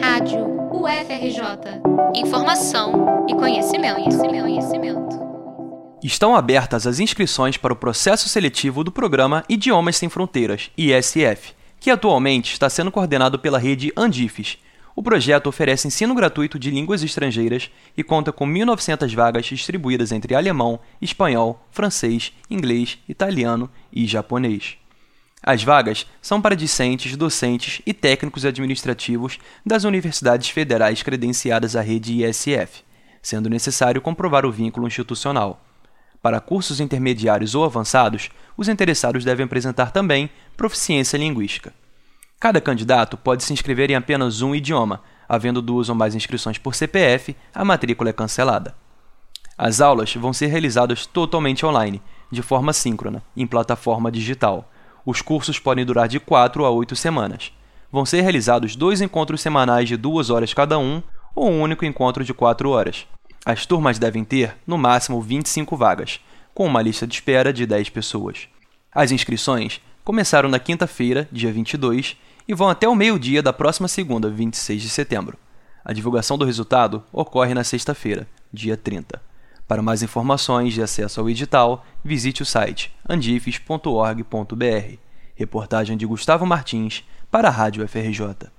Rádio UFRJ. Informação e conhecimento, conhecimento, conhecimento. Estão abertas as inscrições para o processo seletivo do programa Idiomas Sem Fronteiras, ISF, que atualmente está sendo coordenado pela rede Andifes. O projeto oferece ensino gratuito de línguas estrangeiras e conta com 1.900 vagas distribuídas entre alemão, espanhol, francês, inglês, italiano e japonês. As vagas são para discentes, docentes e técnicos administrativos das universidades federais credenciadas à rede ISF, sendo necessário comprovar o vínculo institucional. Para cursos intermediários ou avançados, os interessados devem apresentar também proficiência linguística. Cada candidato pode se inscrever em apenas um idioma, havendo duas ou mais inscrições por CPF, a matrícula é cancelada. As aulas vão ser realizadas totalmente online, de forma síncrona, em plataforma digital os cursos podem durar de 4 a 8 semanas. Vão ser realizados dois encontros semanais de duas horas cada um ou um único encontro de 4 horas. As turmas devem ter, no máximo, 25 vagas, com uma lista de espera de 10 pessoas. As inscrições começaram na quinta-feira, dia 22, e vão até o meio-dia da próxima segunda, 26 de setembro. A divulgação do resultado ocorre na sexta-feira, dia 30. Para mais informações e acesso ao edital, visite o site andifes.org.br. Reportagem de Gustavo Martins para a Rádio FRJ.